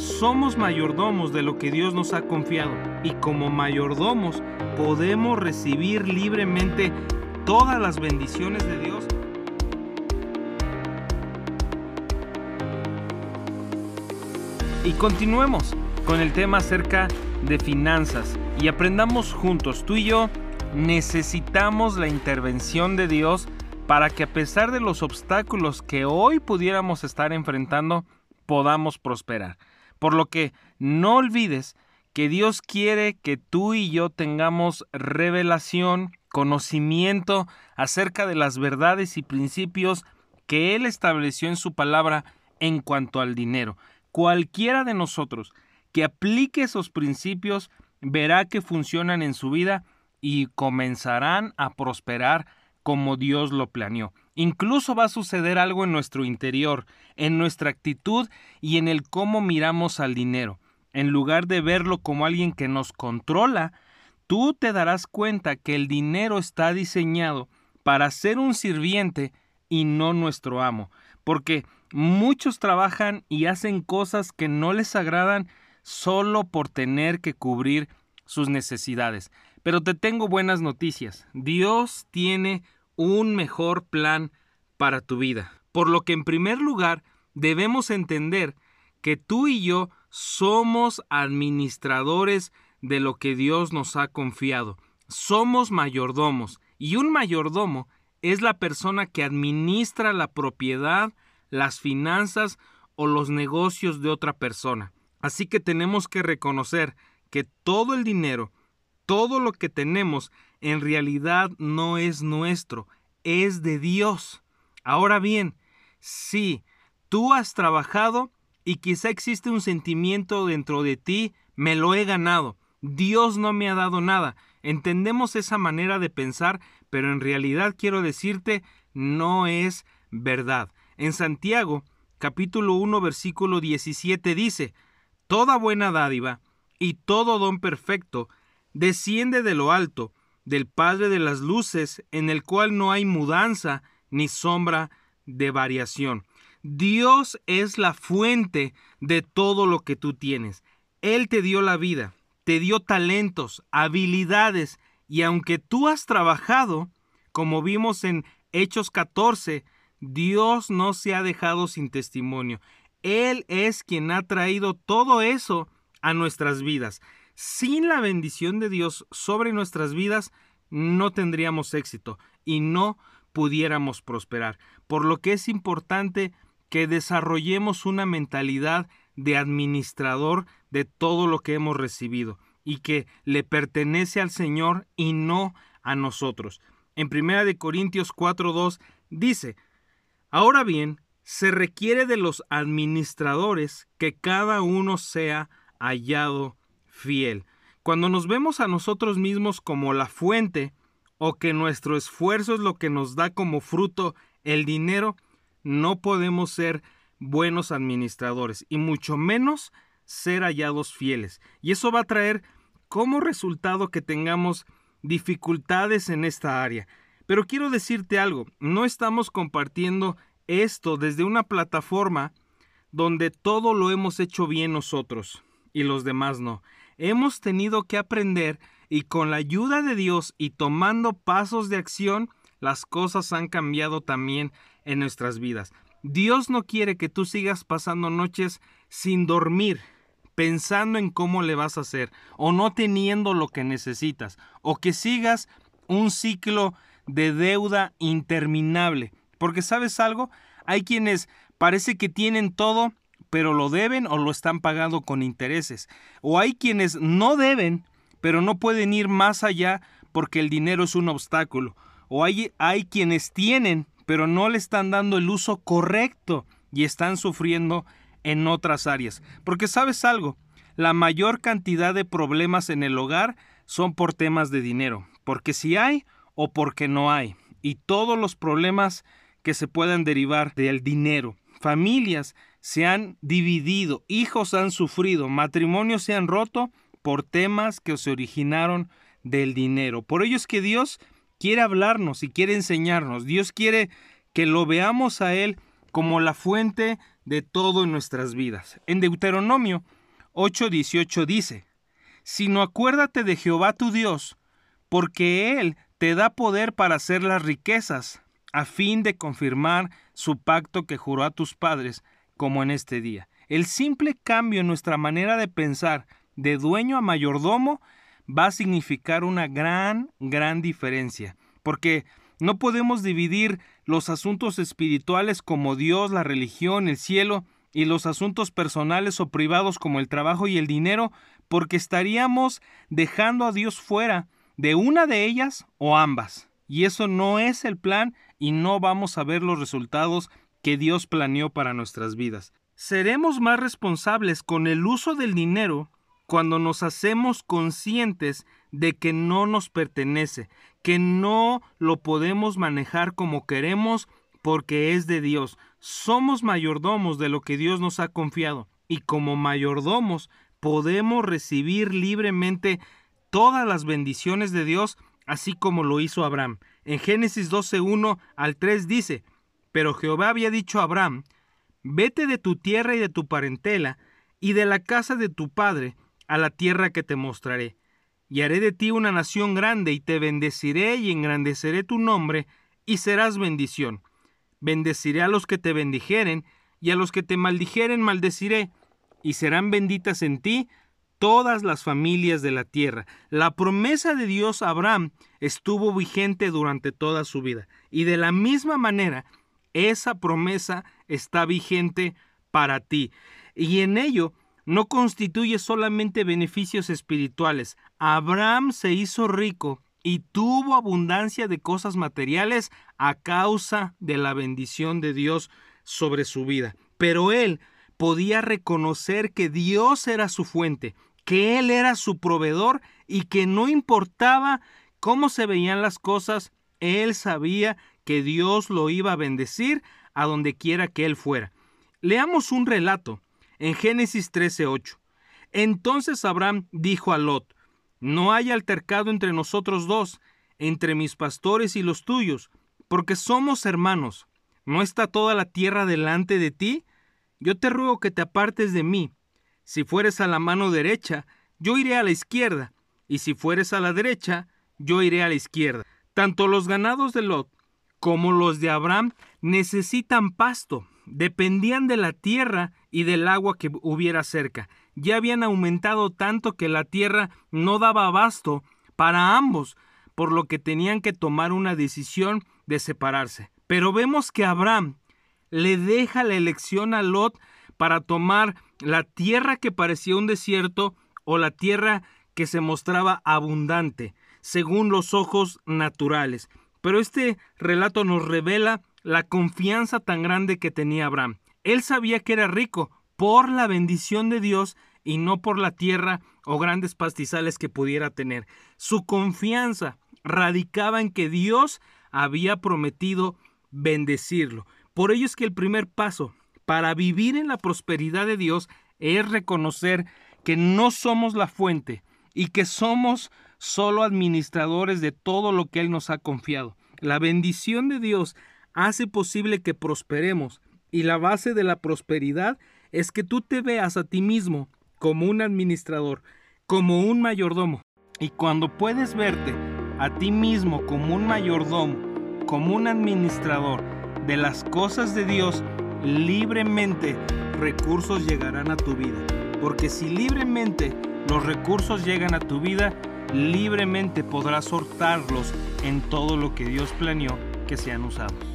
somos mayordomos de lo que Dios nos ha confiado y como mayordomos podemos recibir libremente todas las bendiciones de Dios. Y continuemos con el tema acerca de finanzas y aprendamos juntos, tú y yo necesitamos la intervención de Dios para que a pesar de los obstáculos que hoy pudiéramos estar enfrentando, podamos prosperar. Por lo que no olvides que Dios quiere que tú y yo tengamos revelación, conocimiento acerca de las verdades y principios que Él estableció en su palabra en cuanto al dinero. Cualquiera de nosotros que aplique esos principios verá que funcionan en su vida y comenzarán a prosperar como Dios lo planeó. Incluso va a suceder algo en nuestro interior, en nuestra actitud y en el cómo miramos al dinero. En lugar de verlo como alguien que nos controla, tú te darás cuenta que el dinero está diseñado para ser un sirviente y no nuestro amo. Porque muchos trabajan y hacen cosas que no les agradan solo por tener que cubrir sus necesidades. Pero te tengo buenas noticias. Dios tiene un mejor plan para tu vida. Por lo que en primer lugar debemos entender que tú y yo somos administradores de lo que Dios nos ha confiado. Somos mayordomos y un mayordomo es la persona que administra la propiedad, las finanzas o los negocios de otra persona. Así que tenemos que reconocer que todo el dinero todo lo que tenemos en realidad no es nuestro, es de Dios. Ahora bien, sí, tú has trabajado y quizá existe un sentimiento dentro de ti, me lo he ganado, Dios no me ha dado nada. Entendemos esa manera de pensar, pero en realidad quiero decirte, no es verdad. En Santiago, capítulo 1, versículo 17 dice, Toda buena dádiva y todo don perfecto desciende de lo alto, del Padre de las Luces, en el cual no hay mudanza ni sombra de variación. Dios es la fuente de todo lo que tú tienes. Él te dio la vida, te dio talentos, habilidades, y aunque tú has trabajado, como vimos en Hechos 14, Dios no se ha dejado sin testimonio. Él es quien ha traído todo eso a nuestras vidas sin la bendición de Dios sobre nuestras vidas, no tendríamos éxito y no pudiéramos prosperar. Por lo que es importante que desarrollemos una mentalidad de administrador de todo lo que hemos recibido y que le pertenece al Señor y no a nosotros. En 1 de Corintios 4:2 dice: Ahora bien, se requiere de los administradores que cada uno sea hallado fiel. Cuando nos vemos a nosotros mismos como la fuente o que nuestro esfuerzo es lo que nos da como fruto el dinero, no podemos ser buenos administradores y mucho menos ser hallados fieles. Y eso va a traer como resultado que tengamos dificultades en esta área. Pero quiero decirte algo, no estamos compartiendo esto desde una plataforma donde todo lo hemos hecho bien nosotros y los demás no hemos tenido que aprender y con la ayuda de Dios y tomando pasos de acción, las cosas han cambiado también en nuestras vidas. Dios no quiere que tú sigas pasando noches sin dormir, pensando en cómo le vas a hacer, o no teniendo lo que necesitas, o que sigas un ciclo de deuda interminable. Porque sabes algo, hay quienes parece que tienen todo pero lo deben o lo están pagando con intereses. O hay quienes no deben, pero no pueden ir más allá porque el dinero es un obstáculo. O hay, hay quienes tienen, pero no le están dando el uso correcto y están sufriendo en otras áreas. Porque sabes algo, la mayor cantidad de problemas en el hogar son por temas de dinero, porque si hay o porque no hay, y todos los problemas que se puedan derivar del dinero. Familias se han dividido, hijos han sufrido, matrimonios se han roto por temas que se originaron del dinero. Por ello es que Dios quiere hablarnos y quiere enseñarnos. Dios quiere que lo veamos a Él como la fuente de todo en nuestras vidas. En Deuteronomio 8:18 dice, Sino acuérdate de Jehová tu Dios, porque Él te da poder para hacer las riquezas, a fin de confirmar su pacto que juró a tus padres, como en este día. El simple cambio en nuestra manera de pensar de dueño a mayordomo va a significar una gran, gran diferencia, porque no podemos dividir los asuntos espirituales como Dios, la religión, el cielo, y los asuntos personales o privados como el trabajo y el dinero, porque estaríamos dejando a Dios fuera de una de ellas o ambas. Y eso no es el plan y no vamos a ver los resultados que Dios planeó para nuestras vidas. Seremos más responsables con el uso del dinero cuando nos hacemos conscientes de que no nos pertenece, que no lo podemos manejar como queremos porque es de Dios. Somos mayordomos de lo que Dios nos ha confiado y como mayordomos podemos recibir libremente todas las bendiciones de Dios, así como lo hizo Abraham. En Génesis 12.1 al 3 dice, Pero Jehová había dicho a Abraham, Vete de tu tierra y de tu parentela, y de la casa de tu padre, a la tierra que te mostraré. Y haré de ti una nación grande, y te bendeciré y engrandeceré tu nombre, y serás bendición. Bendeciré a los que te bendijeren, y a los que te maldijeren maldeciré, y serán benditas en ti todas las familias de la tierra. La promesa de Dios a Abraham estuvo vigente durante toda su vida, y de la misma manera, esa promesa está vigente para ti. Y en ello no constituye solamente beneficios espirituales. Abraham se hizo rico y tuvo abundancia de cosas materiales a causa de la bendición de Dios sobre su vida. Pero él podía reconocer que Dios era su fuente, que Él era su proveedor y que no importaba cómo se veían las cosas, Él sabía que Dios lo iba a bendecir a donde quiera que Él fuera. Leamos un relato en Génesis 13:8. Entonces Abraham dijo a Lot, No hay altercado entre nosotros dos, entre mis pastores y los tuyos, porque somos hermanos. ¿No está toda la tierra delante de ti? Yo te ruego que te apartes de mí. Si fueres a la mano derecha, yo iré a la izquierda, y si fueres a la derecha, yo iré a la izquierda. Tanto los ganados de Lot como los de Abraham necesitan pasto, dependían de la tierra y del agua que hubiera cerca. Ya habían aumentado tanto que la tierra no daba abasto para ambos, por lo que tenían que tomar una decisión de separarse. Pero vemos que Abraham le deja la elección a Lot para tomar la tierra que parecía un desierto o la tierra que se mostraba abundante, según los ojos naturales. Pero este relato nos revela la confianza tan grande que tenía Abraham. Él sabía que era rico por la bendición de Dios y no por la tierra o grandes pastizales que pudiera tener. Su confianza radicaba en que Dios había prometido bendecirlo. Por ello es que el primer paso para vivir en la prosperidad de Dios es reconocer que no somos la fuente y que somos solo administradores de todo lo que Él nos ha confiado. La bendición de Dios hace posible que prosperemos y la base de la prosperidad es que tú te veas a ti mismo como un administrador, como un mayordomo. Y cuando puedes verte a ti mismo como un mayordomo, como un administrador de las cosas de Dios, libremente recursos llegarán a tu vida. Porque si libremente los recursos llegan a tu vida, libremente podrás sortarlos en todo lo que Dios planeó que sean usados.